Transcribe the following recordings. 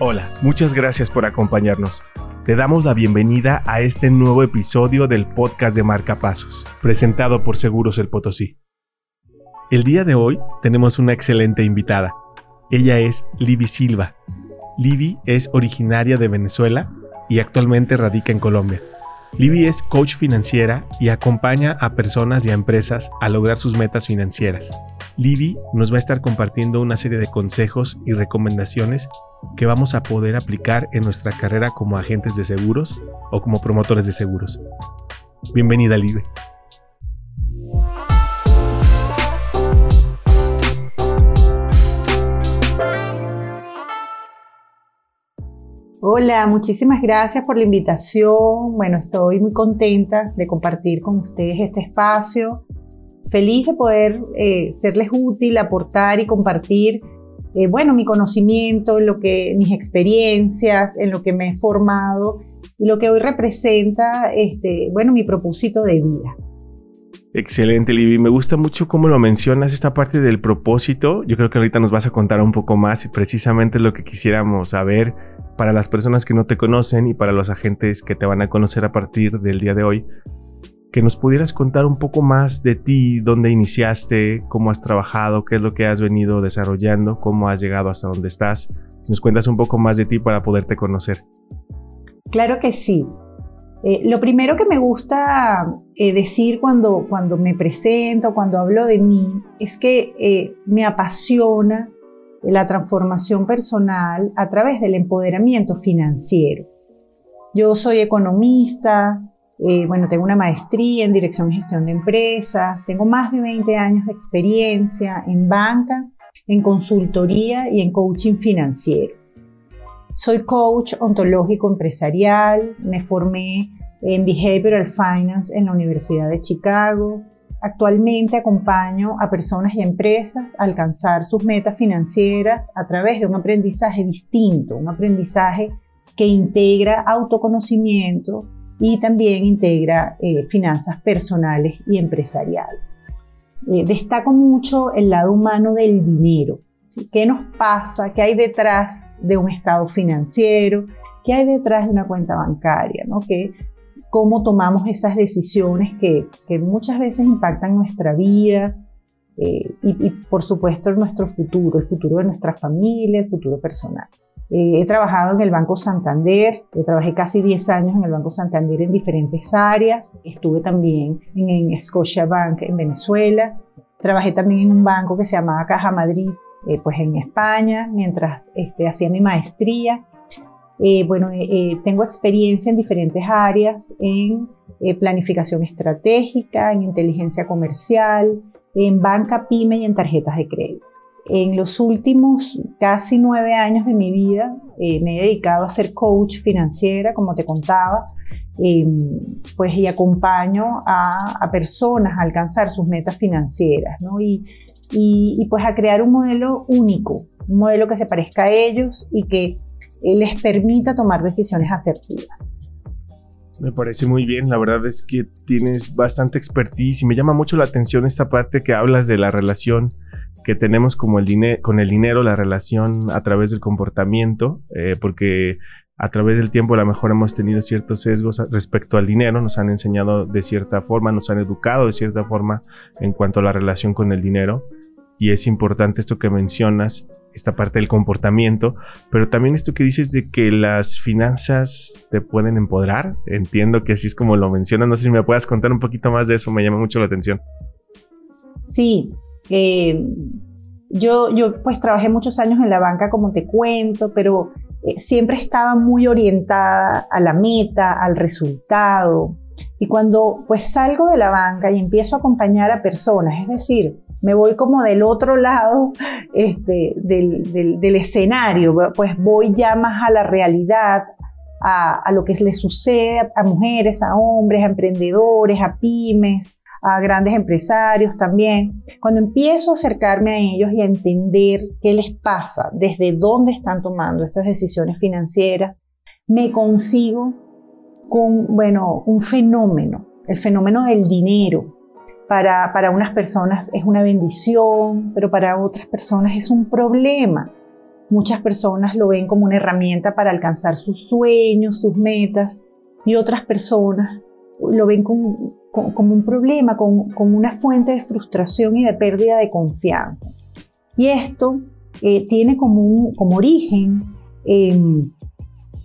Hola, muchas gracias por acompañarnos. Te damos la bienvenida a este nuevo episodio del podcast de Marcapasos, presentado por Seguros El Potosí. El día de hoy tenemos una excelente invitada. Ella es Libby Silva. Libby es originaria de Venezuela y actualmente radica en Colombia. Libby es coach financiera y acompaña a personas y a empresas a lograr sus metas financieras. Libby nos va a estar compartiendo una serie de consejos y recomendaciones que vamos a poder aplicar en nuestra carrera como agentes de seguros o como promotores de seguros. Bienvenida, Libby. Hola, muchísimas gracias por la invitación. Bueno, estoy muy contenta de compartir con ustedes este espacio. Feliz de poder eh, serles útil, aportar y compartir eh, bueno, mi conocimiento, en lo que, mis experiencias, en lo que me he formado y lo que hoy representa, este, bueno, mi propósito de vida. Excelente, Libby. Me gusta mucho cómo lo mencionas, esta parte del propósito. Yo creo que ahorita nos vas a contar un poco más y precisamente lo que quisiéramos saber para las personas que no te conocen y para los agentes que te van a conocer a partir del día de hoy que nos pudieras contar un poco más de ti, dónde iniciaste, cómo has trabajado, qué es lo que has venido desarrollando, cómo has llegado hasta donde estás. Nos cuentas un poco más de ti para poderte conocer. Claro que sí. Eh, lo primero que me gusta eh, decir cuando, cuando me presento, cuando hablo de mí, es que eh, me apasiona la transformación personal a través del empoderamiento financiero. Yo soy economista, bueno, tengo una maestría en dirección y gestión de empresas, tengo más de 20 años de experiencia en banca, en consultoría y en coaching financiero. Soy coach ontológico empresarial, me formé en Behavioral Finance en la Universidad de Chicago. Actualmente acompaño a personas y empresas a alcanzar sus metas financieras a través de un aprendizaje distinto, un aprendizaje que integra autoconocimiento, y también integra eh, finanzas personales y empresariales. Eh, destaco mucho el lado humano del dinero. ¿Qué nos pasa? ¿Qué hay detrás de un estado financiero? ¿Qué hay detrás de una cuenta bancaria? ¿no? ¿Qué, ¿Cómo tomamos esas decisiones que, que muchas veces impactan nuestra vida eh, y, y, por supuesto nuestro futuro, el futuro de nuestra familia, el futuro personal? Eh, he trabajado en el Banco Santander, trabajé casi 10 años en el Banco Santander en diferentes áreas. Estuve también en, Scotia Bank en Venezuela. Trabajé también en un banco que se llamaba Caja Madrid, eh, pues en España, mientras este, hacía mi maestría. Eh, bueno, tengo experiencia en diferentes áreas, en planificación estratégica, en inteligencia comercial, en banca pyme y en tarjetas de crédito. En los últimos casi nueve años de mi vida eh, me he dedicado a ser coach financiera, como te contaba, em, pues y acompaño a, personas a alcanzar sus metas financieras, ¿no? Y, y, pues a crear un modelo único, un modelo que se parezca a ellos y que eh, les permita tomar decisiones asertivas. Me parece muy bien, la verdad es que tienes bastante expertise y me llama mucho la atención esta parte que hablas de la relación que tenemos como el con el dinero, la relación a través del comportamiento, eh, porque a través del tiempo a lo mejor hemos tenido ciertos sesgos respecto al dinero, nos han enseñado de cierta forma, nos han educado de cierta forma en cuanto a la relación con el dinero. Y es importante esto que mencionas, esta parte del comportamiento, pero también esto que dices de que las finanzas te pueden empoderar. Entiendo que así es como lo mencionas. No sé si me puedas contar un poquito más de eso, me llama mucho la atención. Sí, eh, yo, yo pues trabajé muchos años en la banca, como te cuento, pero siempre estaba muy orientada a la meta, al resultado. Y cuando pues salgo de la banca y empiezo a acompañar a personas, es decir, me voy como del otro lado este, del, del, escenario, pues voy ya más a la realidad, a, a, lo que les sucede a mujeres, a hombres, a emprendedores, a pymes, a grandes empresarios también, cuando empiezo a acercarme a ellos y a entender qué les pasa, desde dónde están tomando esas decisiones financieras, me consigo con, bueno, un fenómeno, el fenómeno del dinero. Para, para unas personas es una bendición, pero para otras personas es un problema. Muchas personas lo ven como una herramienta para alcanzar sus sueños, sus metas, y otras personas lo ven como, como un problema, como, una fuente de frustración y de pérdida de confianza. Y esto eh, tiene como, como origen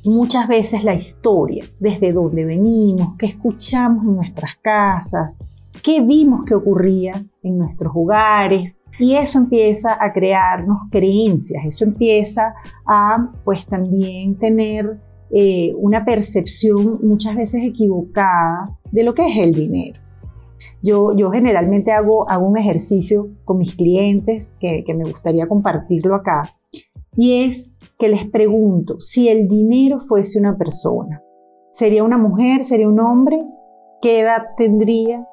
muchas veces la historia, desde dónde venimos, qué escuchamos en nuestras casas, qué vimos que ocurría en nuestros hogares. Y eso empieza a crearnos creencias, eso empieza a pues también tener eh, una percepción muchas veces equivocada de lo que es el dinero. Yo, yo generalmente hago, hago un ejercicio con mis clientes que, que me gustaría compartirlo acá y es que les pregunto, si el dinero fuese una persona, ¿sería una mujer? ¿Sería un hombre? ¿Qué edad tendría?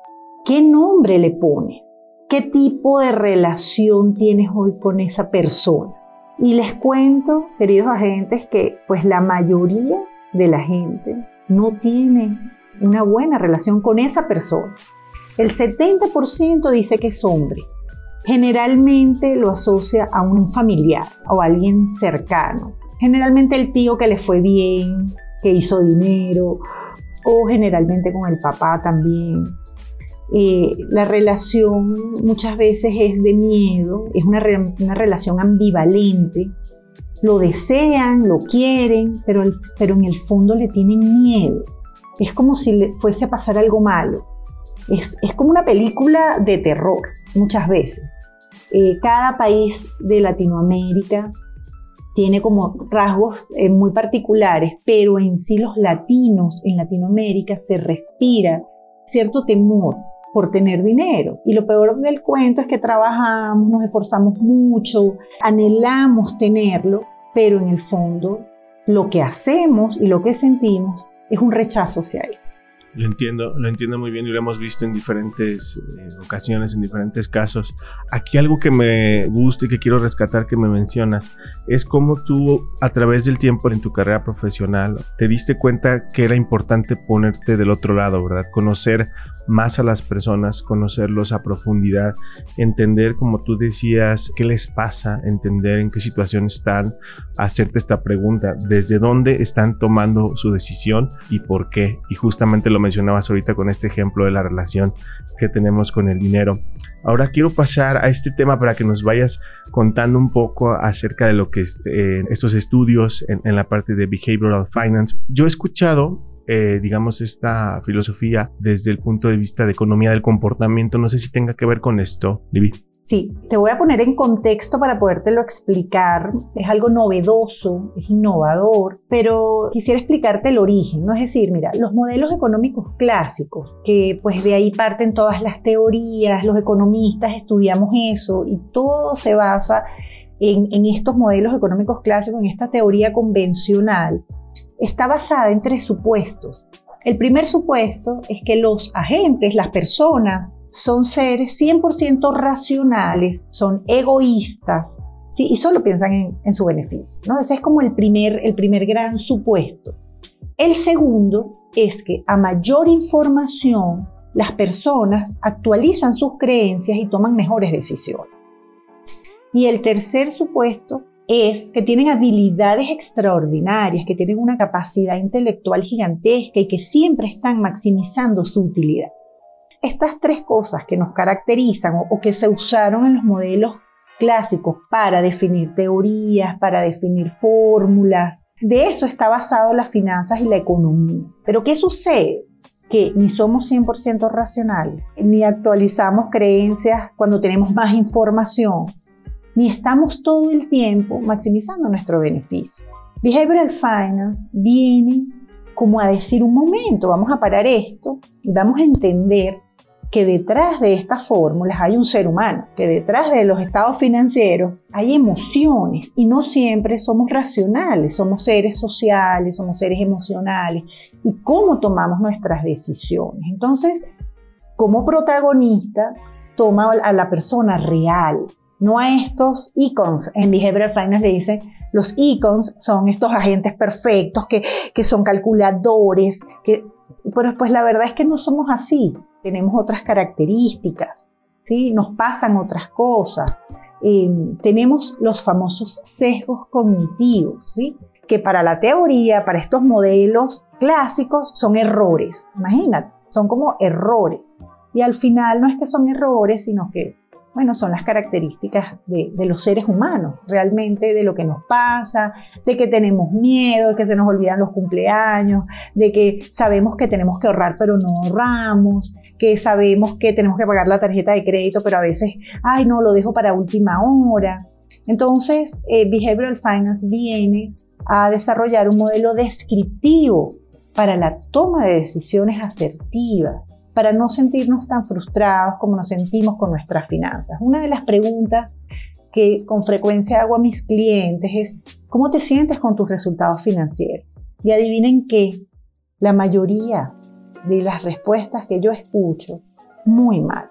¿Qué nombre le pones? ¿Qué tipo de relación tienes hoy con esa persona? Y les cuento, queridos agentes, que pues la mayoría de la gente no tiene una buena relación con esa persona. El 70% dice que es hombre. Generalmente lo asocia a un familiar o a alguien cercano. Generalmente el tío que le fue bien, que hizo dinero, o generalmente con el papá también. Eh, la relación muchas veces es de miedo, es una, una, relación ambivalente. Lo desean, lo quieren, pero, pero en el fondo le tienen miedo. Es como si le fuese a pasar algo malo. Es, es como una película de terror, muchas veces. Eh, cada país de Latinoamérica tiene como rasgos eh, muy particulares, pero en sí los latinos en Latinoamérica se respira cierto temor por tener dinero. Y lo peor del cuento es que trabajamos, nos esforzamos mucho, anhelamos tenerlo, pero en el fondo lo que hacemos y lo que sentimos es un rechazo hacia él. Lo entiendo, lo entiendo muy bien y lo hemos visto en diferentes eh, ocasiones, en diferentes casos. Aquí algo que me gusta y que quiero rescatar que me mencionas es cómo tú a través del tiempo en tu carrera profesional te diste cuenta que era importante ponerte del otro lado, ¿verdad? Conocer más a las personas, conocerlos a profundidad, entender, como tú decías, qué les pasa, entender en qué situación están, hacerte esta pregunta, desde dónde están tomando su decisión y por qué. Y justamente lo mencionabas ahorita con este ejemplo de la relación que tenemos con el dinero. Ahora quiero pasar a este tema para que nos vayas contando un poco acerca de lo que es eh, estos estudios en, la parte de behavioral finance. Yo he escuchado eh, digamos, esta filosofía desde el punto de vista de economía del comportamiento. No sé si tenga que ver con esto, Libby. Sí, te voy a poner en contexto para podértelo explicar. Es algo novedoso, es innovador, pero quisiera explicarte el origen, ¿no? Es decir, mira, los modelos económicos clásicos, que pues de ahí parten todas las teorías, los economistas estudiamos eso y todo se basa en, en estos modelos económicos clásicos, en esta teoría convencional está basada en tres supuestos. El primer supuesto es que los agentes, las personas, son seres 100% racionales, son egoístas, ¿sí? y solo piensan en, su beneficio. ¿no? Ese es como el primer, el primer gran supuesto. El segundo es que a mayor información, las personas actualizan sus creencias y toman mejores decisiones. Y el tercer supuesto es que tienen habilidades extraordinarias, que tienen una capacidad intelectual gigantesca y que siempre están maximizando su utilidad. Estas tres cosas que nos caracterizan o, que se usaron en los modelos clásicos para definir teorías, para definir fórmulas, de eso está basado las finanzas y la economía. Pero ¿qué sucede? que ni somos 100% racionales, ni actualizamos creencias cuando tenemos más información, ni estamos todo el tiempo maximizando nuestro beneficio. Behavioral Finance viene como a decir un momento, vamos a parar esto y vamos a entender que detrás de estas fórmulas hay un ser humano, que detrás de los estados financieros hay emociones y no siempre somos racionales, somos seres sociales, somos seres emocionales y cómo tomamos nuestras decisiones. Entonces, como protagonista, toma a la persona real, no a estos icons. En Behavioral Finance le dicen, los icons son estos agentes perfectos que, que son calculadores, que, pero pues la verdad es que no somos así. Tenemos otras características, ¿sí? Nos pasan otras cosas. eh, tenemos los famosos sesgos cognitivos, ¿sí? que para la teoría, para estos modelos clásicos, son errores. Imagínate, son como errores. Y al final no es que son errores, sino que bueno, son las características de, los seres humanos, realmente de lo que nos pasa, de que tenemos miedo, de que se nos olvidan los cumpleaños, de que sabemos que tenemos que ahorrar pero no ahorramos, que sabemos que tenemos que pagar la tarjeta de crédito pero a veces, ay no, lo dejo para última hora. Entonces, eh, Behavioral Finance viene a desarrollar un modelo descriptivo para la toma de decisiones asertivas para no sentirnos tan frustrados como nos sentimos con nuestras finanzas. Una de las preguntas que con frecuencia hago a mis clientes es, ¿cómo te sientes con tus resultados financieros? Y adivinen qué, la mayoría de las respuestas que yo escucho, muy mal.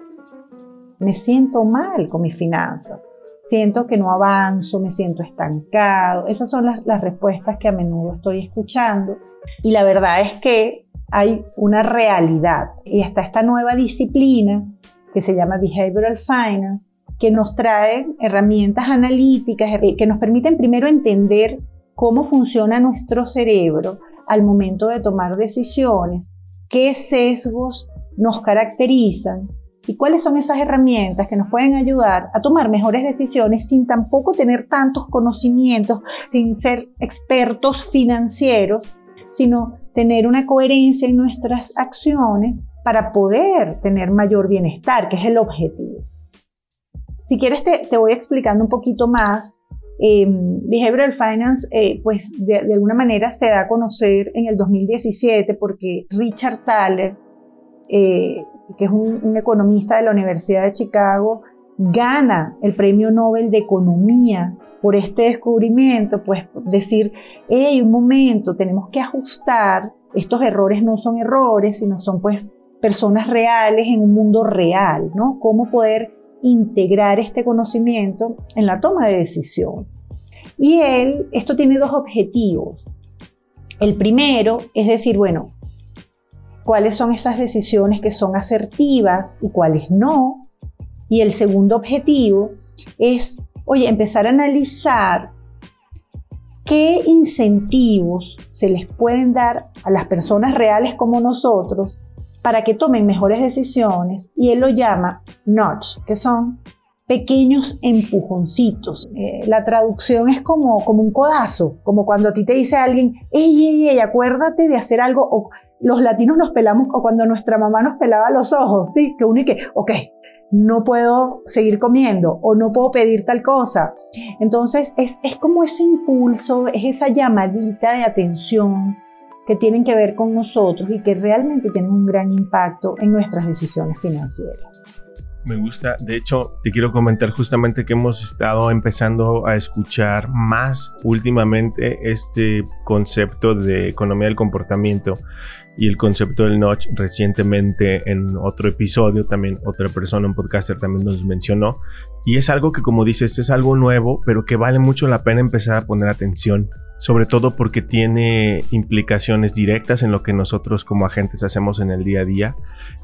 Me siento mal con mis finanzas. Siento que no avanzo, me siento estancado. Esas son las, las respuestas que a menudo estoy escuchando. Y la verdad es que hay una realidad. Y está esta nueva disciplina que se llama Behavioral Finance, que nos trae herramientas analíticas eh, que nos permiten primero entender cómo funciona nuestro cerebro al momento de tomar decisiones, qué sesgos nos caracterizan y cuáles son esas herramientas que nos pueden ayudar a tomar mejores decisiones sin tampoco tener tantos conocimientos, sin ser expertos financieros, sino tener una coherencia en nuestras acciones para poder tener mayor bienestar, que es el objetivo. Si quieres, te, voy explicando un poquito más. Eh, Behavioral Finance, eh, pues de, alguna manera se da a conocer en el 2017 porque Richard Thaler, eh, que es un, economista de la Universidad de Chicago, gana el Premio Nobel de Economía por este descubrimiento, pues decir, hey, un momento, tenemos que ajustar, estos errores no son errores, sino son pues personas reales en un mundo real, ¿no? Cómo poder integrar este conocimiento en la toma de decisión. Y él, esto tiene dos objetivos. El primero es decir, bueno, cuáles son esas decisiones que son asertivas y cuáles no. Y el segundo objetivo es oye, empezar a analizar qué incentivos se les pueden dar a las personas reales como nosotros para que tomen mejores decisiones y él lo llama notch, que son pequeños empujoncitos. Eh, la traducción es como, como un codazo, como cuando a ti te dice alguien, ey, ey, ey, acuérdate de hacer algo, o los latinos nos pelamos, o cuando nuestra mamá nos pelaba los ojos, ¿sí? Que uno y que, ok, no puedo seguir comiendo o no puedo pedir tal cosa. Entonces es, como ese impulso, es esa llamadita de atención que tienen que ver con nosotros y que realmente tienen un gran impacto en nuestras decisiones financieras. Me gusta, de hecho, te quiero comentar justamente que hemos estado empezando a escuchar más últimamente este concepto de economía del comportamiento y el concepto del notch recientemente en otro episodio también otra persona, un podcaster también nos mencionó y es algo que como dices es algo nuevo pero que vale mucho la pena empezar a poner atención sobre todo porque tiene implicaciones directas en lo que nosotros como agentes hacemos en el día a día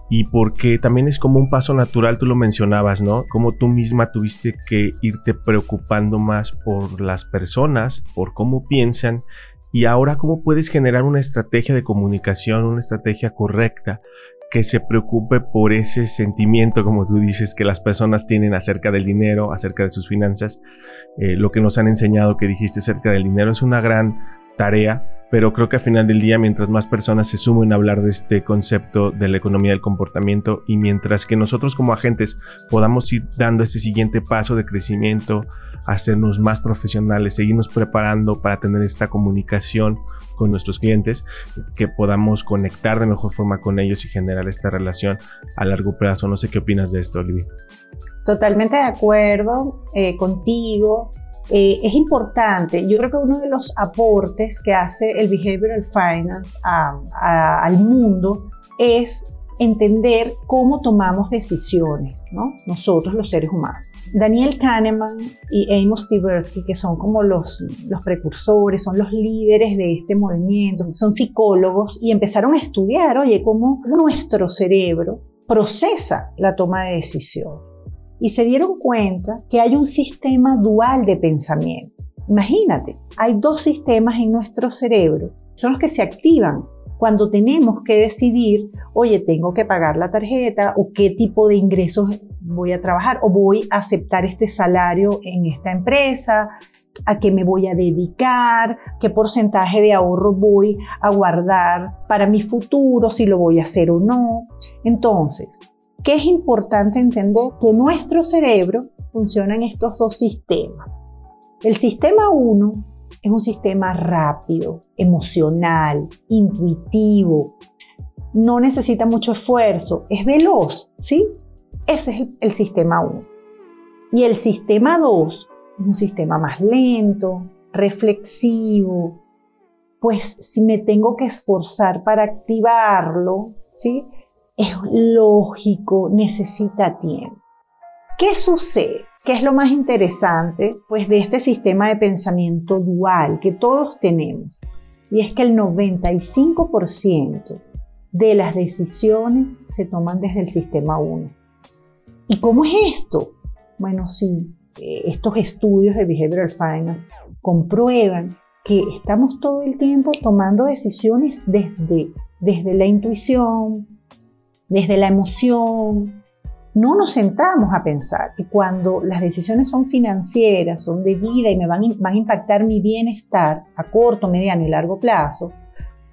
y porque también es como un paso natural, tú lo mencionabas, ¿no? Como tú misma tuviste que irte preocupando más por las personas, por cómo piensan y ahora cómo puedes generar una estrategia de comunicación, una estrategia correcta que se preocupe por ese sentimiento, como tú dices, que las personas tienen acerca del dinero, acerca de sus finanzas. Eh, lo que nos han enseñado que dijiste acerca del dinero es una gran tarea pero creo que al final del día, mientras más personas se sumen a hablar de este concepto de la economía del comportamiento y mientras que nosotros como agentes podamos ir dando ese siguiente paso de crecimiento, hacernos más profesionales, seguirnos preparando para tener esta comunicación con nuestros clientes, que podamos conectar de mejor forma con ellos y generar esta relación a largo plazo. No sé qué opinas de esto, Olivia. Totalmente de acuerdo eh, contigo. Eh, es importante, yo creo que uno de los aportes que hace el Behavioral Finance al mundo es entender cómo tomamos decisiones, ¿no? nosotros los seres humanos. Daniel Kahneman y Amos Tversky, que son como los, los precursores, son los líderes de este movimiento, son psicólogos y empezaron a estudiar, oye, cómo nuestro cerebro procesa la toma de decisión. y se dieron cuenta que hay un sistema dual de pensamiento. Imagínate, hay dos sistemas en nuestro cerebro, son los que se activan cuando tenemos que decidir, oye, tengo que pagar la tarjeta o qué tipo de ingresos voy a trabajar o voy a aceptar este salario en esta empresa, a qué me voy a dedicar, qué porcentaje de ahorro voy a guardar para mi futuro, si lo voy a hacer o no. Entonces, ¿qué es importante entender? Que nuestro cerebro funciona en estos dos sistemas. El sistema 1 es un sistema rápido, emocional, intuitivo, no necesita mucho esfuerzo, es veloz, ¿sí? Ese es el, sistema 1. Y el sistema 2 es un sistema más lento, reflexivo, pues si me tengo que esforzar para activarlo, ¿sí? Es lógico, necesita tiempo. ¿Qué sucede? ¿Qué es lo más interesante? Pues de este sistema de pensamiento dual que todos tenemos. Y es que el 95% de las decisiones se toman desde el sistema 1. ¿Y cómo es esto? Bueno, sí, eh, estos estudios de Behavioral Finance comprueban que estamos todo el tiempo tomando decisiones desde, desde la intuición, desde la emoción, no nos sentamos a pensar que cuando las decisiones son financieras, son de vida y me van, a impactar mi bienestar a corto, mediano y largo plazo,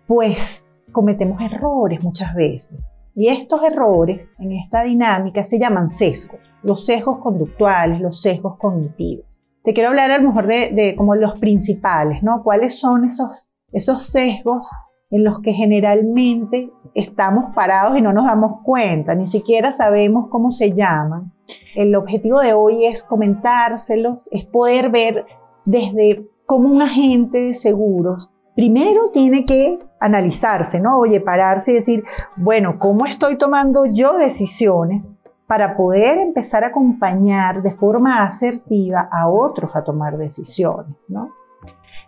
pues cometemos errores muchas veces. Y estos errores en esta dinámica se llaman sesgos, los sesgos conductuales, los sesgos cognitivos. Te quiero hablar a lo mejor de, de como los principales, ¿no? ¿Cuáles son esos, esos sesgos en los que generalmente estamos parados y no nos damos cuenta, ni siquiera sabemos cómo se llaman. El objetivo de hoy es comentárselos, es poder ver desde cómo un agente de seguros primero tiene que analizarse, ¿no? Oye, pararse y decir, bueno, ¿cómo estoy tomando yo decisiones para poder empezar a acompañar de forma asertiva a otros a tomar decisiones, ¿no?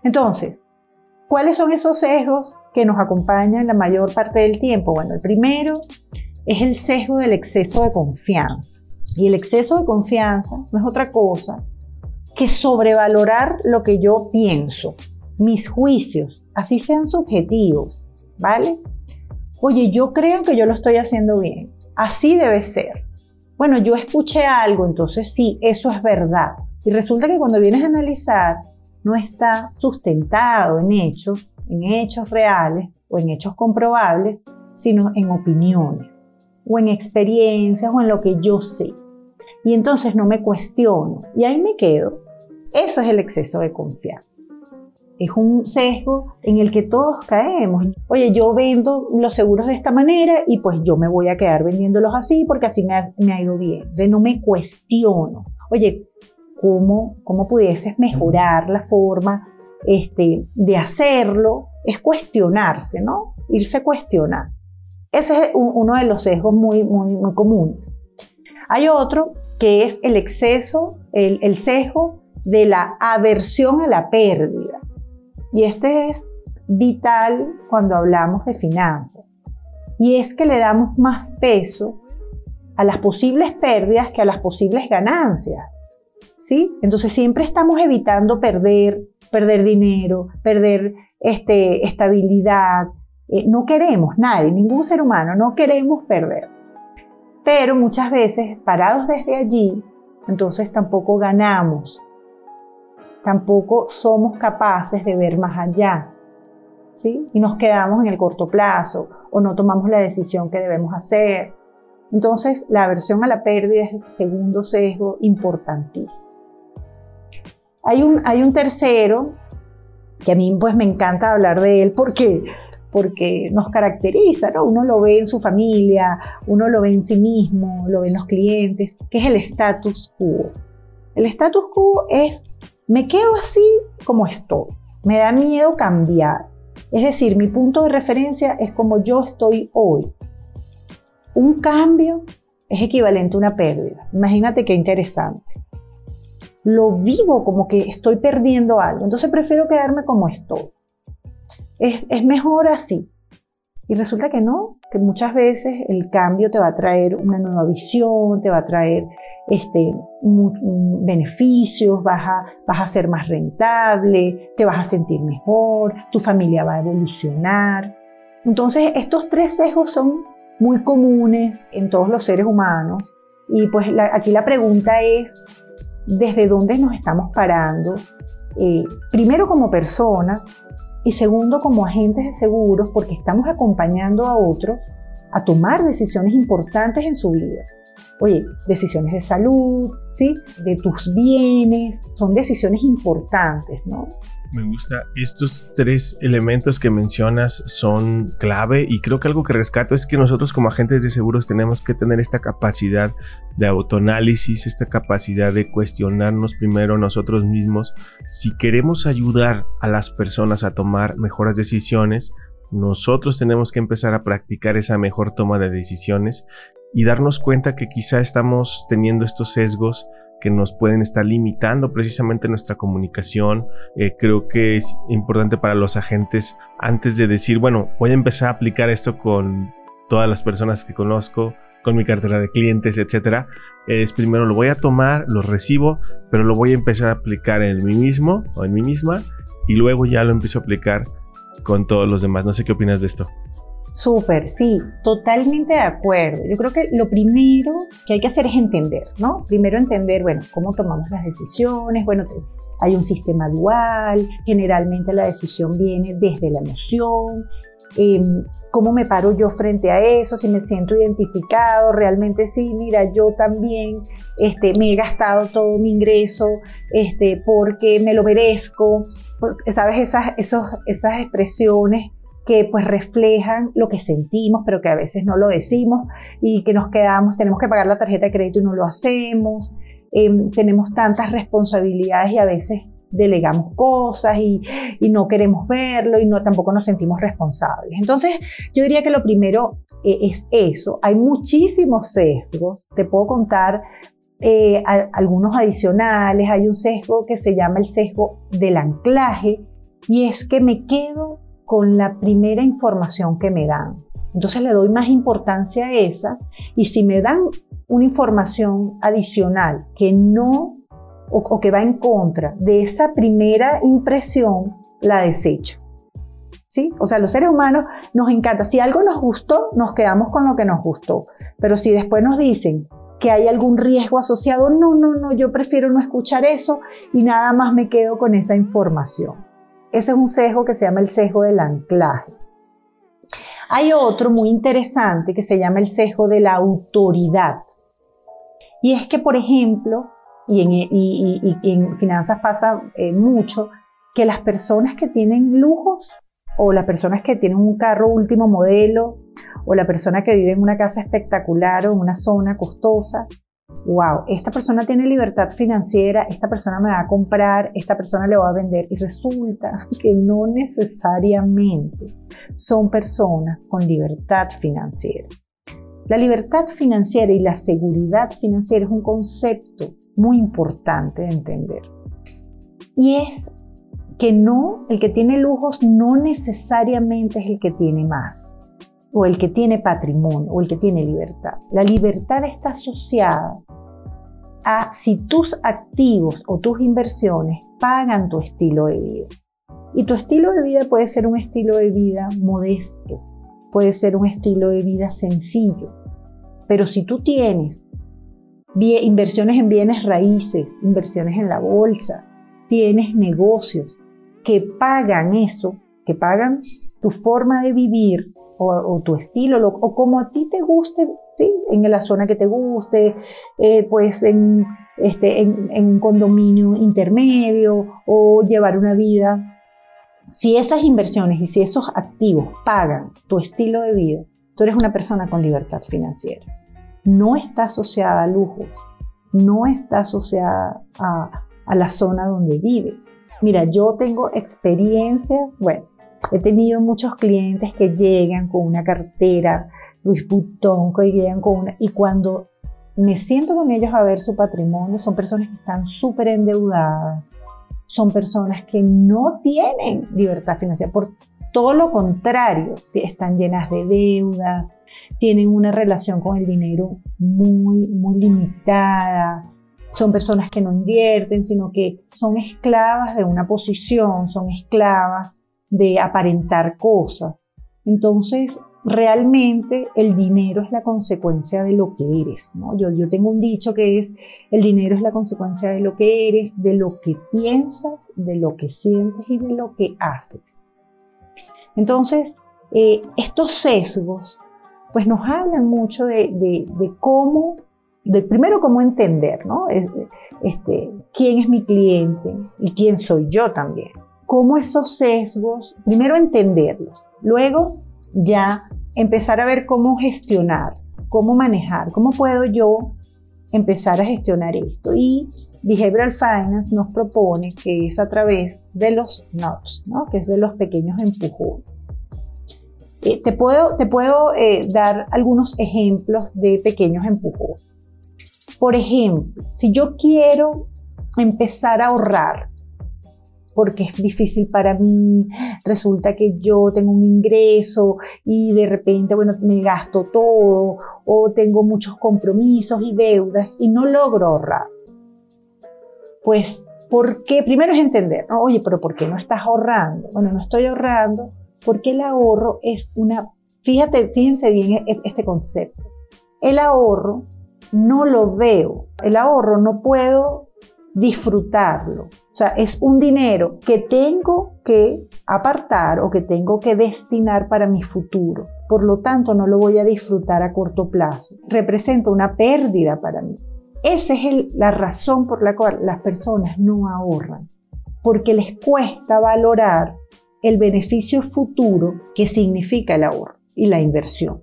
Entonces, ¿cuáles son esos sesgos que nos acompañan la mayor parte del tiempo? Bueno, el primero es el sesgo del exceso de confianza. Y el exceso de confianza no es otra cosa que sobrevalorar lo que yo pienso, mis juicios, así sean subjetivos, ¿vale? Oye, yo creo que yo lo estoy haciendo bien, así debe ser. Bueno, yo escuché algo, entonces sí, eso es verdad. Y resulta que cuando vienes a analizar, no está sustentado en hechos, en hechos reales o en hechos comprobables, sino en opiniones o en experiencias o en lo que yo sé. Y entonces no me cuestiono y ahí me quedo. Eso es el exceso de confianza. Es un sesgo en el que todos caemos. Oye, yo vendo los seguros de esta manera y pues yo me voy a quedar vendiéndolos así porque así me ha, me ha ido bien. De no me cuestiono. Oye, ¿cómo, cómo pudieses mejorar la forma este, de hacerlo es cuestionarse, ¿no? Irse a cuestionar. Ese es uno de los sesgos muy, muy, muy comunes. Hay otro que es el exceso, el, el sesgo de la aversión a la pérdida. Y este es vital cuando hablamos de finanzas. Y es que le damos más peso a las posibles pérdidas que a las posibles ganancias. ¿Sí? Entonces siempre estamos evitando perder, perder dinero, perder este, estabilidad. Eh, no queremos, nadie, ningún ser humano, no queremos perder. Pero muchas veces, parados desde allí, entonces tampoco ganamos, tampoco somos capaces de ver más allá. ¿sí? Y nos quedamos en el corto plazo o no tomamos la decisión que debemos hacer. Entonces, la aversión a la pérdida es el segundo sesgo importantísimo. Hay un, tercero que a mí pues me encanta hablar de él porque, porque nos caracteriza, ¿no? Uno lo ve en su familia, uno lo ve en sí mismo, lo ve en los clientes, que es el status quo. El status quo es, me quedo así como estoy, me da miedo cambiar. Es decir, mi punto de referencia es como yo estoy hoy. Un cambio es equivalente a una pérdida. Imagínate qué interesante lo vivo como que estoy perdiendo algo. Entonces prefiero quedarme como estoy. Es, mejor así. Y resulta que no, que muchas veces el cambio te va a traer una nueva visión, te va a traer este, beneficios, vas a, vas a ser más rentable, te vas a sentir mejor, tu familia va a evolucionar. Entonces, estos tres sesgos son muy comunes en todos los seres humanos. Y pues aquí la pregunta es, ¿desde dónde nos estamos parando? Eh, primero como personas y segundo como agentes de seguros porque estamos acompañando a otros a tomar decisiones importantes en su vida. Oye, decisiones de salud, ¿sí? De tus bienes, son decisiones importantes, ¿no? Me gusta. Estos tres elementos que mencionas son clave y creo que algo que rescato es que nosotros como agentes de seguros tenemos que tener esta capacidad de autoanálisis, esta capacidad de cuestionarnos primero nosotros mismos. Si queremos ayudar a las personas a tomar mejores decisiones, nosotros tenemos que empezar a practicar esa mejor toma de decisiones y darnos cuenta que quizá estamos teniendo estos sesgos que nos pueden estar limitando precisamente nuestra comunicación. Eh, creo que es importante para los agentes antes de decir, bueno, voy a empezar a aplicar esto con todas las personas que conozco, con mi cartera de clientes, etcétera. Es primero lo voy a tomar, lo recibo, pero lo voy a empezar a aplicar en mí mismo o en mí misma y luego ya lo empiezo a aplicar con todos los demás. No sé qué opinas de esto. Súper, sí, totalmente de acuerdo. Yo creo que lo primero que hay que hacer es entender, ¿no? Primero entender, bueno, cómo tomamos las decisiones, bueno, hay un sistema dual, generalmente la decisión viene desde la emoción, em, cómo me paro yo frente a eso, si me siento identificado, realmente sí, mira, yo también este, me he gastado todo mi ingreso este, porque me lo merezco, pues, sabes, esas, esos, esas expresiones que pues reflejan lo que sentimos, pero que a veces no lo decimos y que nos quedamos, tenemos que pagar la tarjeta de crédito y no lo hacemos, em, tenemos tantas responsabilidades y a veces delegamos cosas y, no queremos verlo y no tampoco nos sentimos responsables. Entonces, yo diría que lo primero eh, es eso. Hay muchísimos sesgos. Te puedo contar eh, algunos adicionales. Hay un sesgo que se llama el sesgo del anclaje y es que me quedo con la primera información que me dan. Entonces le doy más importancia a esa y si me dan una información adicional que no o, que va en contra de esa primera impresión, la desecho. ¿Sí? O sea, los seres humanos nos encanta. Si algo nos gustó, nos quedamos con lo que nos gustó. Pero si después nos dicen que hay algún riesgo asociado, no, no, no, yo prefiero no escuchar eso y nada más me quedo con esa información. Ese es un sesgo que se llama el sesgo del anclaje. Hay otro muy interesante que se llama el sesgo de la autoridad. Y es que, por ejemplo, y en, finanzas pasa eh, mucho, que las personas que tienen lujos o las personas que tienen un carro último modelo o la persona que vive en una casa espectacular o en una zona costosa, wow, esta persona tiene libertad financiera, esta persona me va a comprar, esta persona le va a vender y resulta que no necesariamente son personas con libertad financiera. La libertad financiera y la seguridad financiera es un concepto muy importante de entender. Y es que no, el que tiene lujos no necesariamente es el que tiene más o el que tiene patrimonio o el que tiene libertad. La libertad está asociada a si tus activos o tus inversiones pagan tu estilo de vida. Y tu estilo de vida puede ser un estilo de vida modesto, puede ser un estilo de vida sencillo. Pero si tú tienes inversiones en bienes raíces, inversiones en la bolsa, tienes negocios que pagan eso, pagan tu forma de vivir, o, tu estilo, o como a ti te guste, ¿sí? en la zona que te guste, eh, pues en, este, en, un condominio intermedio o llevar una vida. Si esas inversiones y si esos activos pagan tu estilo de vida, tú eres una persona con libertad financiera. No está asociada a lujos, no está asociada a, a la zona donde vives. Mira, yo tengo experiencias, bueno, He tenido muchos clientes que llegan con una cartera Luis Butón, que llegan con una... Y cuando me siento con ellos a ver su patrimonio, son personas que están súper endeudadas, son personas que no tienen libertad financiera por todo lo contrario, están llenas de deudas, tienen una relación con el dinero muy, muy limitada, son personas que no invierten, sino que son esclavas de una posición, son esclavas de aparentar cosas. Entonces, realmente el dinero es la consecuencia de lo que eres. ¿no? Yo, yo tengo un dicho que es, el dinero es la consecuencia de lo que eres, de lo que piensas, de lo que sientes y de lo que haces. Entonces, eh, estos sesgos, pues nos hablan mucho de, de, cómo, de primero cómo entender, ¿no? Este, quién es mi cliente y quién soy yo también. Cómo esos sesgos, primero entenderlos, luego ya empezar a ver cómo gestionar, cómo manejar, cómo puedo yo empezar a gestionar esto. Y Behavioral Finance nos propone que es a través de los nudges, ¿no? que es de los pequeños empujones. Eh, te puedo, te puedo eh, dar algunos ejemplos de pequeños empujones. Por ejemplo, si yo quiero empezar a ahorrar, porque es difícil para mí, resulta que yo tengo un ingreso y de repente, bueno, me gasto todo o tengo muchos compromisos y deudas y no logro ahorrar. Pues, ¿por qué? Primero es entender, oye, pero ¿por qué no estás ahorrando? Bueno, no estoy ahorrando porque el ahorro es una, fíjate, fíjense bien e-, este concepto. El ahorro no lo veo, el ahorro no puedo disfrutarlo. O sea, es un dinero que tengo que apartar o que tengo que destinar para mi futuro. Por lo tanto, no lo voy a disfrutar a corto plazo. Representa una pérdida para mí. Esa es la razón por la cual las personas no ahorran, porque les cuesta valorar el beneficio futuro que significa el ahorro y la inversión.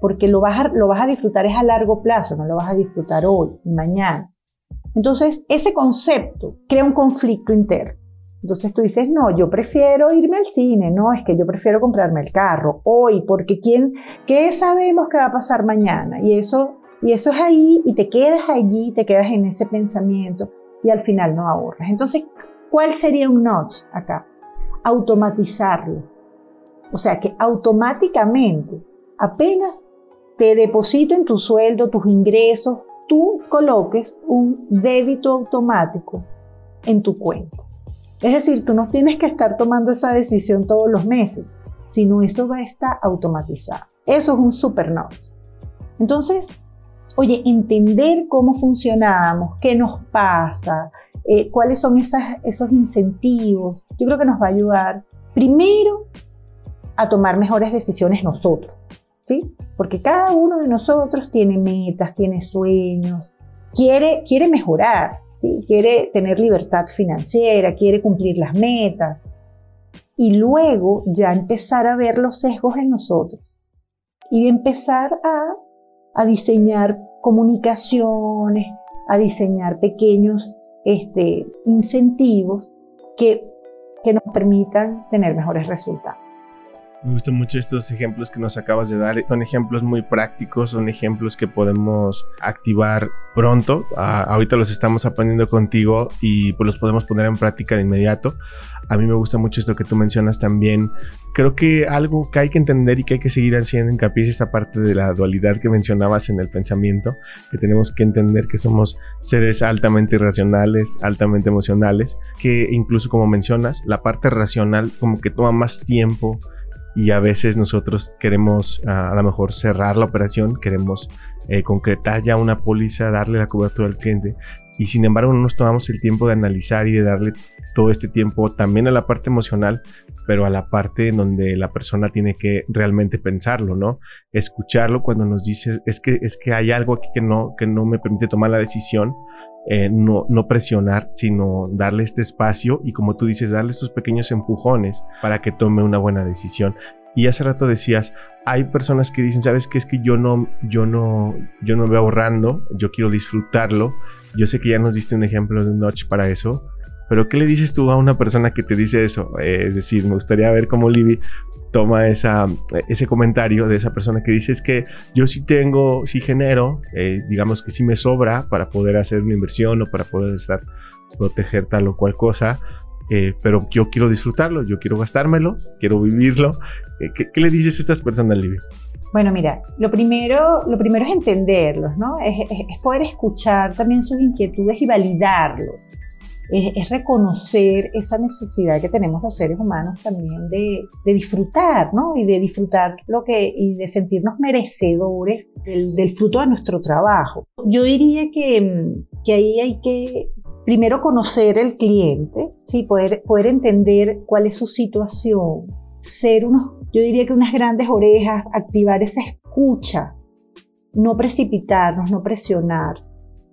Porque lo vas, a, lo disfrutar es a largo plazo, no lo vas a disfrutar hoy y mañana. Entonces, ese concepto crea un conflicto interno. Entonces tú dices, no, yo prefiero irme al cine, no, es que yo prefiero comprarme el carro hoy, porque ¿quién, ¿qué sabemos que va a pasar mañana? Y eso, y eso es ahí, y te quedas allí, te quedas en ese pensamiento, y al final no ahorras. Entonces, ¿cuál sería un notch acá? Automatizarlo. O sea, que automáticamente, apenas te depositen tu sueldo, tus ingresos, tú coloques un débito automático en tu cuenta. Es decir, tú no tienes que estar tomando esa decisión todos los meses, sino eso va a estar automatizado. Eso es un super Entonces, oye, entender cómo funcionamos, qué nos pasa, eh, cuáles son esos incentivos, yo creo que nos va a ayudar primero a tomar mejores decisiones nosotros. Porque cada uno de nosotros tiene metas, tiene sueños, quiere, quiere mejorar, ¿sí? Quiere tener libertad financiera, quiere cumplir las metas. Y luego ya empezar a ver los sesgos en nosotros y empezar a, a diseñar comunicaciones, a diseñar pequeños este, incentivos que, que nos permitan tener mejores resultados. Me gustan mucho estos ejemplos que nos acabas de dar. Son ejemplos muy prácticos, son ejemplos que podemos activar pronto. Ah, ahorita los estamos aprendiendo contigo y pues los podemos poner en práctica de inmediato. A mí me gusta mucho esto que tú mencionas también. Creo que algo que hay que entender y que hay que seguir haciendo hincapié es esta parte de la dualidad que mencionabas en el pensamiento, que tenemos que entender que somos seres altamente irracionales, altamente emocionales, que incluso como mencionas, la parte racional como que toma más tiempo y a veces nosotros queremos a lo mejor cerrar la operación, queremos eh, concretar ya una póliza, darle la cobertura al cliente y sin embargo no nos tomamos el tiempo de analizar y de darle todo este tiempo también a la parte emocional, pero a la parte en donde la persona tiene que realmente pensarlo, ¿no? Escucharlo cuando nos dice es que es que hay algo aquí que no que no me permite tomar la decisión eh, no, no presionar, sino darle este espacio y como tú dices, darle estos pequeños empujones para que tome una buena decisión. Y hace rato decías, hay personas que dicen, sabes que es que yo no, yo no, yo no me veo ahorrando, yo quiero disfrutarlo. Yo sé que ya nos diste un ejemplo de un notch para eso, pero ¿qué le dices tú a una persona que te dice eso? Es decir, me gustaría ver cómo Libby toma ese comentario de esa persona que dice es que yo sí tengo, sí genero, eh, digamos que sí me sobra para poder hacer una inversión o para poder estar, proteger tal o cual cosa, eh, pero yo quiero disfrutarlo, yo quiero gastármelo, quiero vivirlo. Eh, ¿Qué, le dices a estas personas, Livia? Bueno, mira, lo primero, lo primero es entenderlos, ¿no? Es, poder escuchar también sus inquietudes y validarlos. Es, reconocer esa necesidad que tenemos los seres humanos también de, disfrutar, ¿no? Y de disfrutar lo que, y de sentirnos merecedores del, fruto de nuestro trabajo. Yo diría que, que ahí hay que primero conocer el cliente, ¿sí? poder, poder entender cuál es su situación, ser unos, yo diría que unas grandes orejas, activar esa escucha, no precipitarnos, no presionar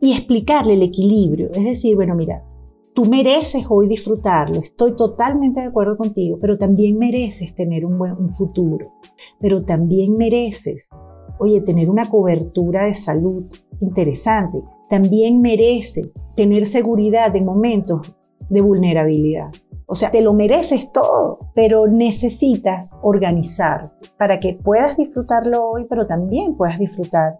y explicarle el equilibrio. Es decir, bueno, mira, tú mereces hoy disfrutarlo, estoy totalmente de acuerdo contigo, pero también mereces tener un futuro, pero también mereces, oye, tener una cobertura de salud interesante, también mereces tener seguridad en momentos de vulnerabilidad. O sea, te lo mereces todo, pero necesitas organizar para que puedas disfrutarlo hoy, pero también puedas disfrutar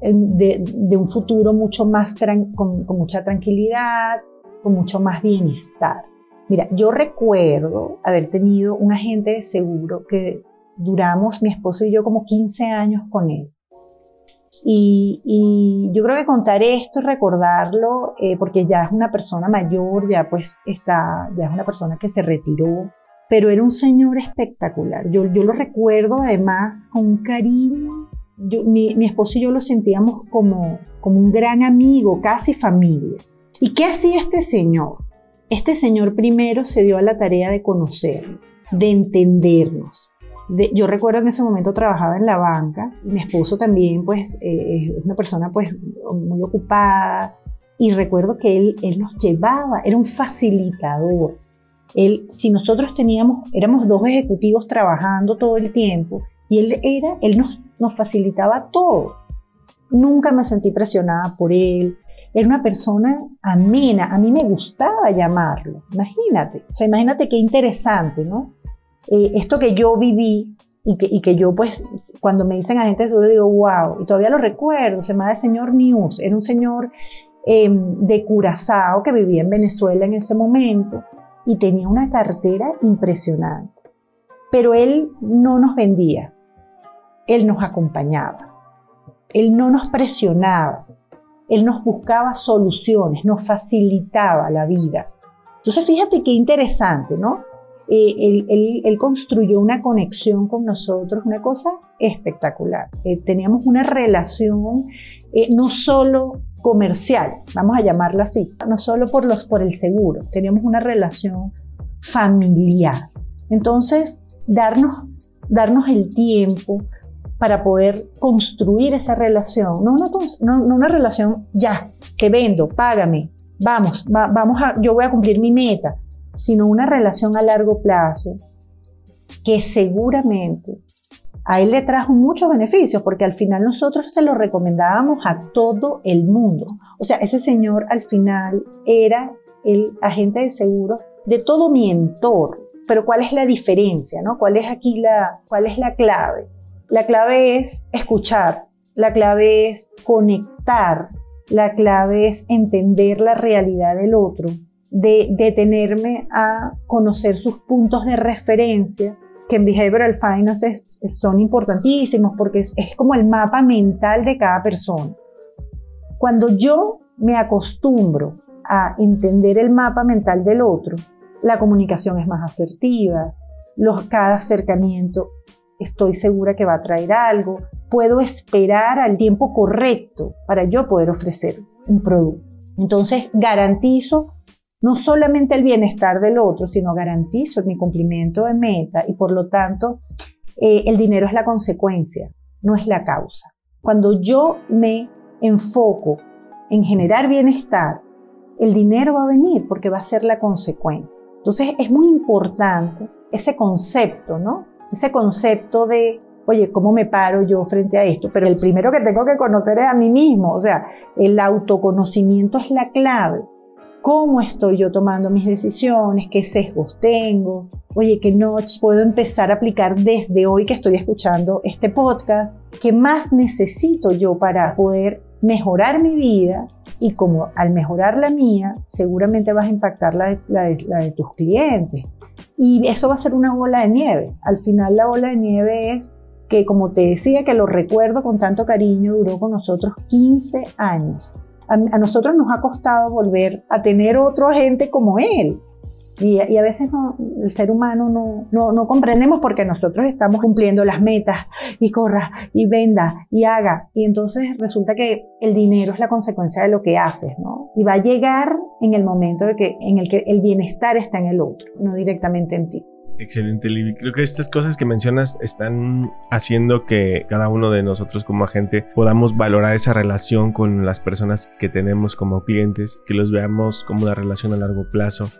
de, un futuro mucho más con, mucha tranquilidad, con mucho más bienestar. Mira, yo recuerdo haber tenido un agente de seguro que duramos, mi esposo y yo, como 15 años con él. Y, yo creo que contar esto, recordarlo, eh, porque ya es una persona mayor, ya pues está, ya es una persona que se retiró, pero era un señor espectacular. Yo, yo lo recuerdo además con un cariño. mi, mi, esposo y yo lo sentíamos como, como un gran amigo, casi familia. ¿Y qué hacía este señor? Este señor primero se dio a la tarea de conocernos, de entendernos, yo recuerdo en ese momento trabajaba en la banca y mi esposo también pues eh, es una persona pues muy ocupada y recuerdo que él, él nos llevaba, era un facilitador. Él, si nosotros teníamos, éramos dos ejecutivos trabajando todo el tiempo y él era, él nos, nos facilitaba todo. Nunca me sentí presionada por él. Era una persona amena, a mí me gustaba llamarlo, imagínate, o sea, imagínate qué interesante, ¿no? Eh, esto que yo viví y que, y que, yo pues cuando me dicen agente de seguro digo, wow, y todavía lo recuerdo, se llama el señor News, era un señor em, de Curazao que vivía en Venezuela en ese momento y tenía una cartera impresionante. Pero él no nos vendía, él nos acompañaba, él no nos presionaba, él nos buscaba soluciones, nos facilitaba la vida. Entonces fíjate qué interesante, ¿no? Eh, él, construyó una conexión con nosotros, una cosa espectacular. Eh, teníamos una relación eh, no solo comercial, vamos a llamarla así, no solo por, los, por el seguro, teníamos una relación familiar. Entonces, darnos, darnos el tiempo para poder construir esa relación, no una, no, una relación ya, que vendo, págame, vamos, vamos a, yo voy a cumplir mi meta sino una relación a largo plazo que seguramente a él le trajo muchos beneficios porque al final nosotros se lo recomendábamos a todo el mundo. O sea, ese señor al final era el agente de seguro de todo mi entorno. Pero ¿cuál es la diferencia? No? ¿Cuál es aquí la, cuál es la clave? La clave es escuchar, la clave es conectar, la clave es entender la realidad del otro de detenerme a conocer sus puntos de referencia, que en Behavioral Finance son importantísimos porque es, es como el mapa mental de cada persona. Cuando yo me acostumbro a entender el mapa mental del otro, la comunicación es más asertiva, los, cada acercamiento estoy segura que va a traer algo, puedo esperar al tiempo correcto para yo poder ofrecer un producto. Entonces garantizo no solamente el bienestar del otro, sino garantizo mi cumplimiento de meta y por lo tanto eh, el dinero es la consecuencia, no es la causa. Cuando yo me enfoco en generar bienestar, el dinero va a venir porque va a ser la consecuencia. Entonces es muy importante ese concepto, ¿no? Ese concepto de, oye, ¿cómo me paro yo frente a esto? Pero el primero que tengo que conocer es a mí mismo, o sea, el autoconocimiento es la clave. Cómo estoy yo tomando mis decisiones, qué sesgos tengo, oye, qué notch puedo empezar a aplicar desde hoy que estoy escuchando este podcast, qué más necesito yo para poder mejorar mi vida y como al mejorar la mía, seguramente vas a impactar la de, la de, tus clientes. Y eso va a ser una bola de nieve. Al final la bola de nieve es que, como te decía, que lo recuerdo con tanto cariño, duró con nosotros 15 años. A, a nosotros nos ha costado volver a tener otro agente como él. Y, a veces el ser humano no, no, no, comprendemos porque nosotros estamos cumpliendo las metas y corra y venda y haga. Y entonces resulta que el dinero es la consecuencia de lo que haces, ¿no? Y va a llegar en el momento de que, en el que el bienestar está en el otro, no directamente en ti. Excelente, Libby. Creo que estas cosas que mencionas están haciendo que cada uno de nosotros como agente podamos valorar esa relación con las personas que tenemos como clientes, que los veamos como una relación a largo plazo.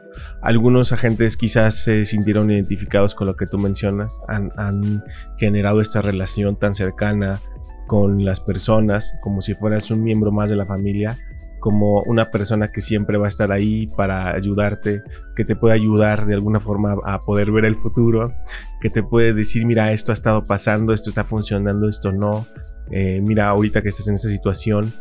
Algunos agentes quizás se sintieron identificados con lo que tú mencionas, han, han generado esta relación tan cercana con las personas como si fueras un miembro más de la familia como una persona que siempre va a estar ahí para ayudarte, que te puede ayudar de alguna forma a poder ver el futuro, que te puede decir, mira, esto ha estado pasando, esto está funcionando, esto no, eh, mira, ahorita que estás en esta situación,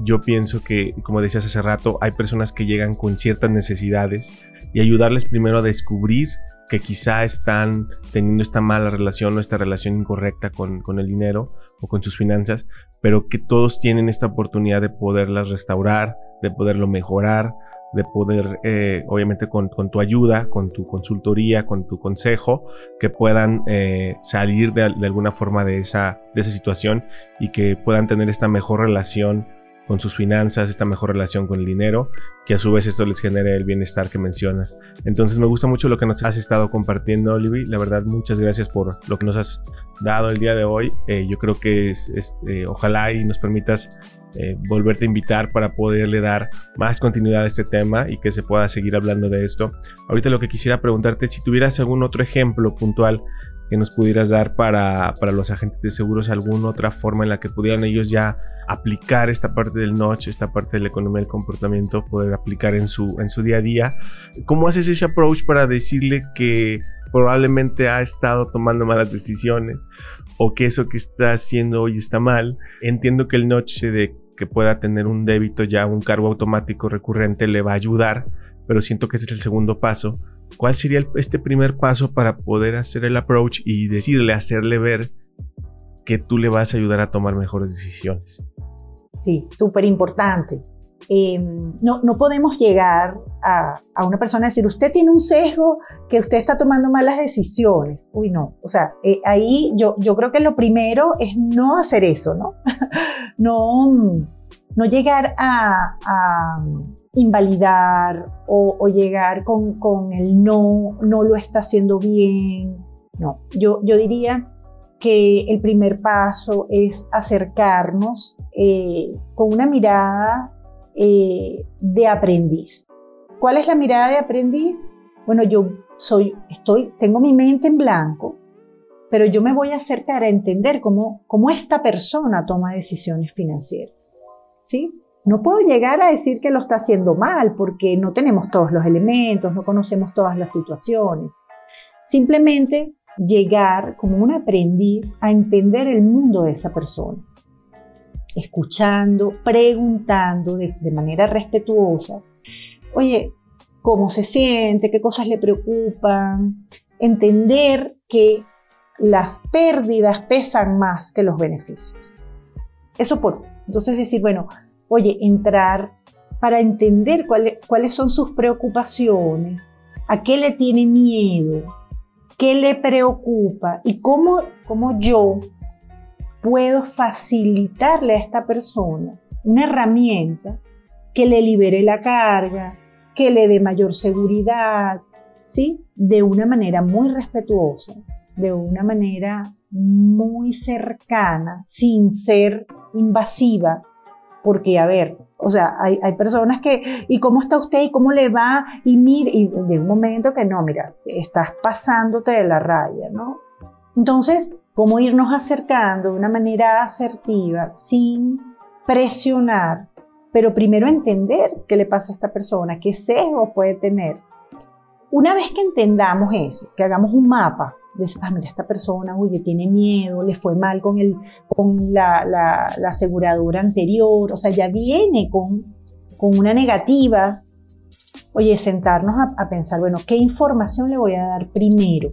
yo pienso que, como decías hace rato, hay personas que llegan con ciertas necesidades y ayudarles primero a descubrir que quizá están teniendo esta mala relación o esta relación incorrecta con, con el dinero o con sus finanzas, pero que todos tienen esta oportunidad de poderlas restaurar, de poderlo mejorar, de poder, eh, obviamente con, tu ayuda, con tu consultoría, con tu consejo, que puedan eh, salir de, alguna forma de esa, de esa situación y que puedan tener esta mejor relación con sus finanzas, esta mejor relación con el dinero, que a su vez esto les genere el bienestar que mencionas. Entonces me gusta mucho lo que nos has estado compartiendo, Olivia. La verdad, muchas gracias por lo que nos has dado el día de hoy. Eh, yo creo que es, eh, ojalá y nos permitas eh, volverte a invitar para poderle dar más continuidad a este tema y que se pueda seguir hablando de esto. Ahorita lo que quisiera preguntarte, si tuvieras algún otro ejemplo puntual que nos pudieras dar para, para, los agentes de seguros, alguna otra forma en la que pudieran ellos ya aplicar esta parte del noche, esta parte de la economía del comportamiento, poder aplicar en su, en su día a día. ¿Cómo haces ese approach para decirle que probablemente ha estado tomando malas decisiones o que eso que está haciendo hoy está mal? Entiendo que el noche de que pueda tener un débito ya, un cargo automático recurrente le va a ayudar, pero siento que ese es el segundo paso ¿Cuál sería este primer paso para poder hacer el approach y decirle, hacerle ver que tú le vas a ayudar a tomar mejores decisiones? Sí, súper importante. Em, no, no, podemos llegar a, a, una persona y decir, usted tiene un sesgo, que usted está tomando malas decisiones. Uy, no. O sea, eh, ahí yo, yo creo que lo primero es no hacer eso, ¿no? no no llegar a, invalidar o, llegar con, el no, no lo está haciendo bien. No, yo, yo diría que el primer paso es acercarnos eh, con una mirada eh, de aprendiz. ¿Cuál es la mirada de aprendiz? Bueno, yo soy, estoy, tengo mi mente en blanco, pero yo me voy a acercar a entender cómo, cómo esta persona toma decisiones financieras. ¿sí? No puedo llegar a decir que lo está haciendo mal porque no tenemos todos los elementos, no conocemos todas las situaciones. Simplemente llegar como un aprendiz a entender el mundo de esa persona, escuchando, preguntando de, manera respetuosa, oye, ¿cómo se siente? ¿Qué cosas le preocupan? Entender que las pérdidas pesan más que los beneficios. Eso por entonces decir, bueno, oye, entrar para entender cuáles son sus preocupaciones, a qué le tiene miedo, qué le preocupa y cómo, cómo yo puedo facilitarle a esta persona una herramienta que le libere la carga, que le dé mayor seguridad, ¿sí? De una manera muy respetuosa, de una manera muy cercana, sin ser invasiva, porque, a ver, o sea, hay, personas que, ¿y cómo está usted? ¿Y cómo le va? Y mire, y de un momento que no, mira, estás pasándote de la raya, ¿no? Entonces, ¿cómo irnos acercando de una manera asertiva, sin presionar, pero primero entender qué le pasa a esta persona, qué sesgo puede tener, Una vez que entendamos eso, que hagamos un mapa, de, ah, mira, esta persona, oye, tiene miedo, le fue mal con, el, con la, la, aseguradora anterior, o sea, ya viene con, con una negativa. Oye, sentarnos a, a pensar, bueno, ¿qué información le voy a dar primero?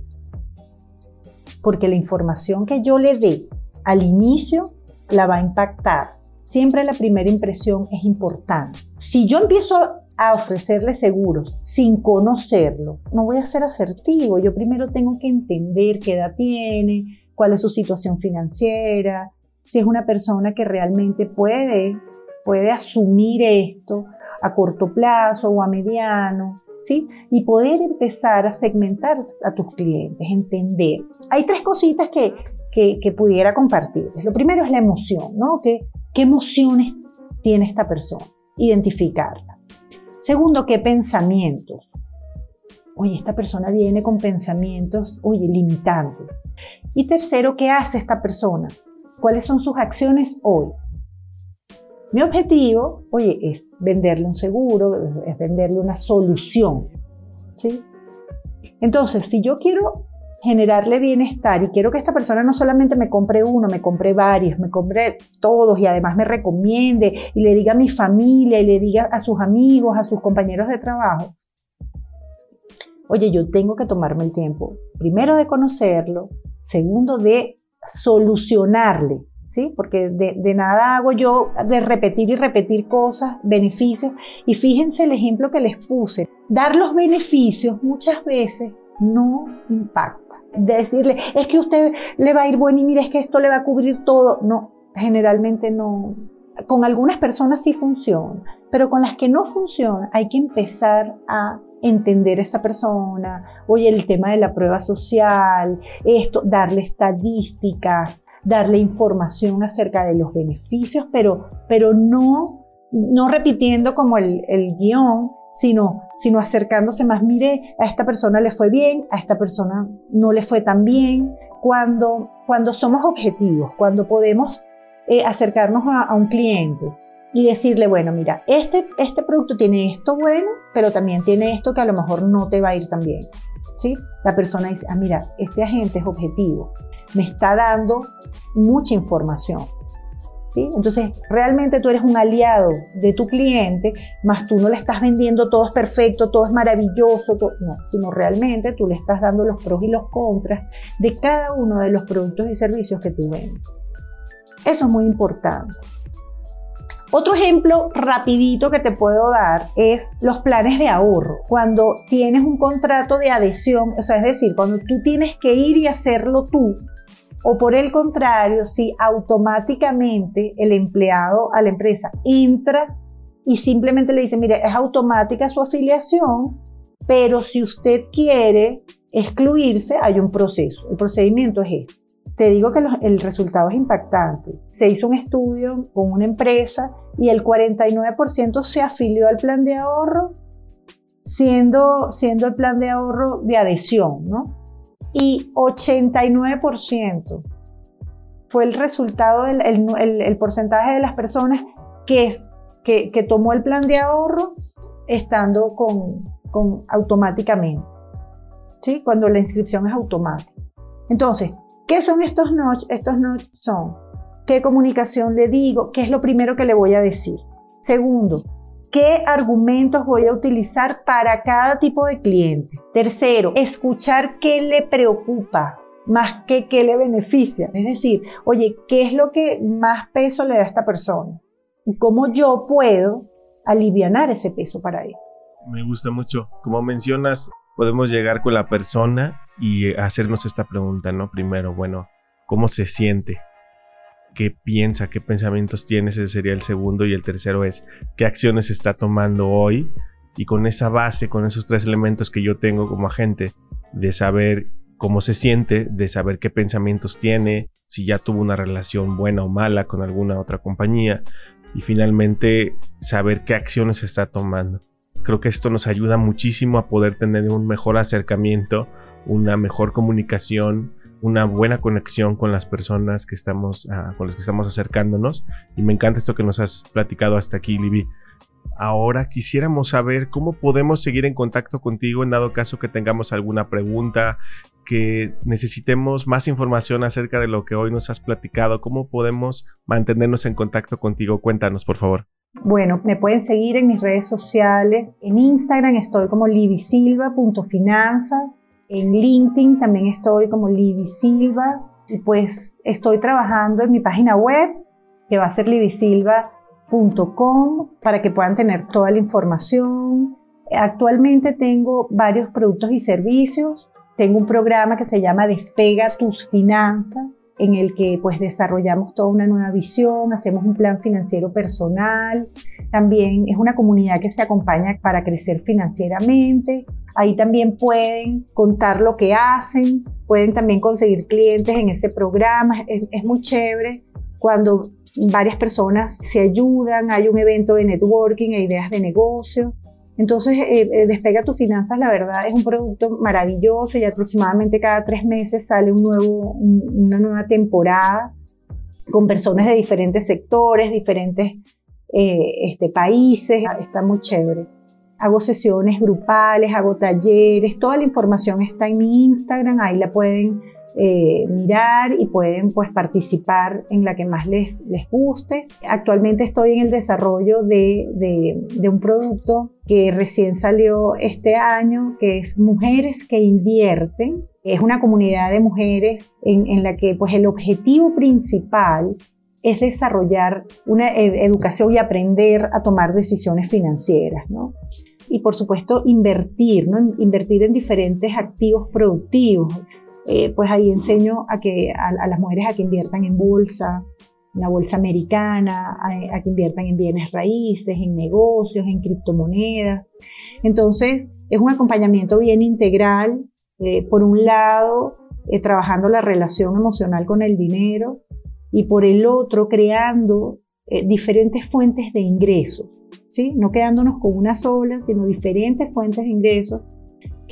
Porque la información que yo le dé al inicio la va a impactar. Siempre la primera impresión es importante. Si yo empiezo a ofrecerle seguros sin conocerlo, no voy a ser asertivo. Yo primero tengo que entender qué edad tiene, cuál es su situación financiera, si es una persona que realmente puede, puede asumir esto a corto plazo o a mediano, ¿sí? Y poder empezar a segmentar a tus clientes, entender. Hay tres cositas que, que, pudiera compartirles. Lo primero es la emoción, ¿no? ¿Qué, ¿Qué emociones tiene esta persona? Identificarlas. Segundo, ¿qué pensamientos? Oye, esta persona viene con pensamientos, oye, limitantes. Y tercero, ¿qué hace esta persona? ¿Cuáles son sus acciones hoy? Mi objetivo, oye, es venderle un seguro, es venderle una solución. ¿sí? Entonces, si yo quiero generarle bienestar y quiero que esta persona no solamente me compre uno, me compre varios, me compre todos y además me recomiende y le diga a mi familia y le diga a sus amigos, a sus compañeros de trabajo. Oye, yo tengo que tomarme el tiempo, primero de conocerlo, segundo de solucionarle, ¿sí? Porque de, de nada hago yo de repetir y repetir cosas, beneficios. Y fíjense el ejemplo que les puse. Dar los beneficios muchas veces no impacta. Decirle, es que usted le va a ir bueno y mire, es que esto le va a cubrir todo. No, generalmente no. Con algunas personas sí funciona, pero con las que no funciona hay que empezar a entender a esa persona, oye, el tema de la prueba social, esto, darle estadísticas, darle información acerca de los beneficios, pero, pero no, no repitiendo como el, el guion, sino, sino acercándose más, mire, a esta persona le fue bien, a esta persona no le fue tan bien, cuando, cuando somos objetivos, cuando podemos eh, acercarnos a, un cliente y decirle, bueno, mira, este, este producto tiene esto bueno, pero también tiene esto que a lo mejor no te va a ir tan bien. ¿sí? La persona dice, ah, mira, este agente es objetivo, me está dando mucha información entonces, realmente tú eres un aliado de tu cliente, más tú no le estás vendiendo todo es perfecto, todo es maravilloso, no, sino realmente tú le estás dando los pros y los contras de cada uno de los productos y servicios que tú vendes. Eso es muy importante. Otro ejemplo rapidito que te puedo dar es los planes de ahorro. Cuando tienes un contrato de adhesión, o sea, es decir, cuando tú tienes que ir y hacerlo tú, o por el contrario, si automáticamente el empleado a la empresa entra y simplemente le dice, mire, es automática su afiliación, pero si usted quiere excluirse, hay un proceso. El procedimiento es este. Te digo que el resultado es impactante. Se hizo un estudio con una empresa y el 49% se afilió al plan de ahorro, siendo, siendo el plan de ahorro de adhesión, ¿no? Y 89% fue el resultado del el, porcentaje de las personas que, que, que, tomó el plan de ahorro estando con, con automáticamente, ¿sí? cuando la inscripción es automática. Entonces, ¿qué son estos notch? Estos notch son qué comunicación le digo, qué es lo primero que le voy a decir. Segundo, qué argumentos voy a utilizar para cada tipo de cliente. Tercero, escuchar qué le preocupa más que qué le beneficia. Es decir, oye, ¿qué es lo que más peso le da a esta persona? ¿Y cómo yo puedo aliviar ese peso para él? Me gusta mucho. Como mencionas, podemos llegar con la persona y hacernos esta pregunta, ¿no? Primero, bueno, ¿cómo se siente? qué piensa, qué pensamientos tiene, ese sería el segundo. Y el tercero es qué acciones está tomando hoy. Y con esa base, con esos tres elementos que yo tengo como agente, de saber cómo se siente, de saber qué pensamientos tiene, si ya tuvo una relación buena o mala con alguna otra compañía. Y finalmente saber qué acciones está tomando. Creo que esto nos ayuda muchísimo a poder tener un mejor acercamiento, una mejor comunicación, una buena conexión con las personas que estamos, ah, con las que estamos acercándonos. Y me encanta esto que nos has platicado hasta aquí, Libby. Ahora quisiéramos saber cómo podemos seguir en contacto contigo en dado caso que tengamos alguna pregunta, que necesitemos más información acerca de lo que hoy nos has platicado. ¿Cómo podemos mantenernos en contacto contigo? Cuéntanos, por favor. Bueno, me pueden seguir en mis redes sociales. En Instagram estoy como libisilva.finanzas. En LinkedIn también estoy como libisilva. Y pues estoy trabajando en mi página web, que va a ser libisilva.com, para que puedan tener toda la información. Actualmente tengo varios productos y servicios. Tengo un programa que se llama Despega tus finanzas, en el que pues desarrollamos toda una nueva visión, hacemos un plan financiero personal, también es una comunidad que se acompaña para crecer financieramente, ahí también pueden contar lo que hacen, pueden también conseguir clientes en ese programa, es, es muy chévere cuando varias personas se ayudan, hay un evento de networking, hay ideas de negocio, entonces, eh, eh, Despega tus finanzas, la verdad, es un producto maravilloso y aproximadamente cada tres meses sale un nuevo, una nueva temporada con personas de diferentes sectores, diferentes eh, este, países. Está muy chévere. Hago sesiones grupales, hago talleres, toda la información está en mi Instagram, ahí la pueden eh, mirar y pueden pues participar en la que más les, les guste. Actualmente estoy en el desarrollo de, de, un producto que recién salió este año, que es Mujeres que Invierten. Es una comunidad de mujeres en, la que pues el objetivo principal es desarrollar una e, educación y aprender a tomar decisiones financieras, ¿no? Y por supuesto invertir, ¿no? Invertir en diferentes activos productivos eh, pues ahí enseño a, que, a, las mujeres a que inviertan en bolsa, en la bolsa americana, a, que inviertan en bienes raíces, en negocios, en criptomonedas. Entonces, es un acompañamiento bien integral, eh, por un lado, eh, trabajando la relación emocional con el dinero y por el otro, creando diferentes fuentes de ingresos, ¿sí? no quedándonos con una sola, sino diferentes fuentes de ingresos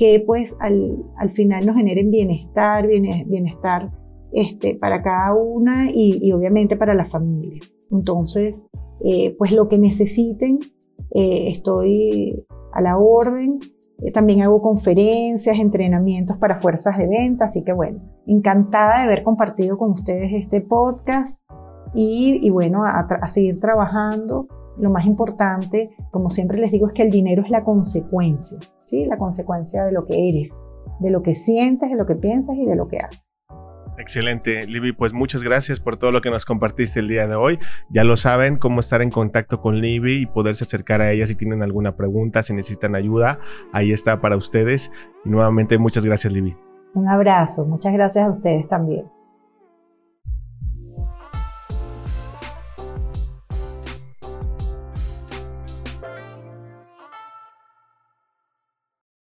que pues al, al final nos generen bienestar, bienestar este, para cada una y, obviamente para la familia. Entonces, eh, pues lo que necesiten, eh, estoy a la orden. Eh, también hago conferencias, entrenamientos para fuerzas de venta, así que bueno, encantada de haber compartido con ustedes este podcast y, y bueno, a seguir trabajando lo más importante, como siempre les digo, es que el dinero es la consecuencia, ¿sí? La consecuencia de lo que eres, de lo que sientes, de lo que piensas y de lo que haces. Excelente, Libby. Pues muchas gracias por todo lo que nos compartiste el día de hoy. Ya lo saben, cómo estar en contacto con Libby y poderse acercar a ella si tienen alguna pregunta, si necesitan ayuda. Ahí está para ustedes. Y nuevamente, muchas gracias, Libby. Un abrazo. Muchas gracias a ustedes también.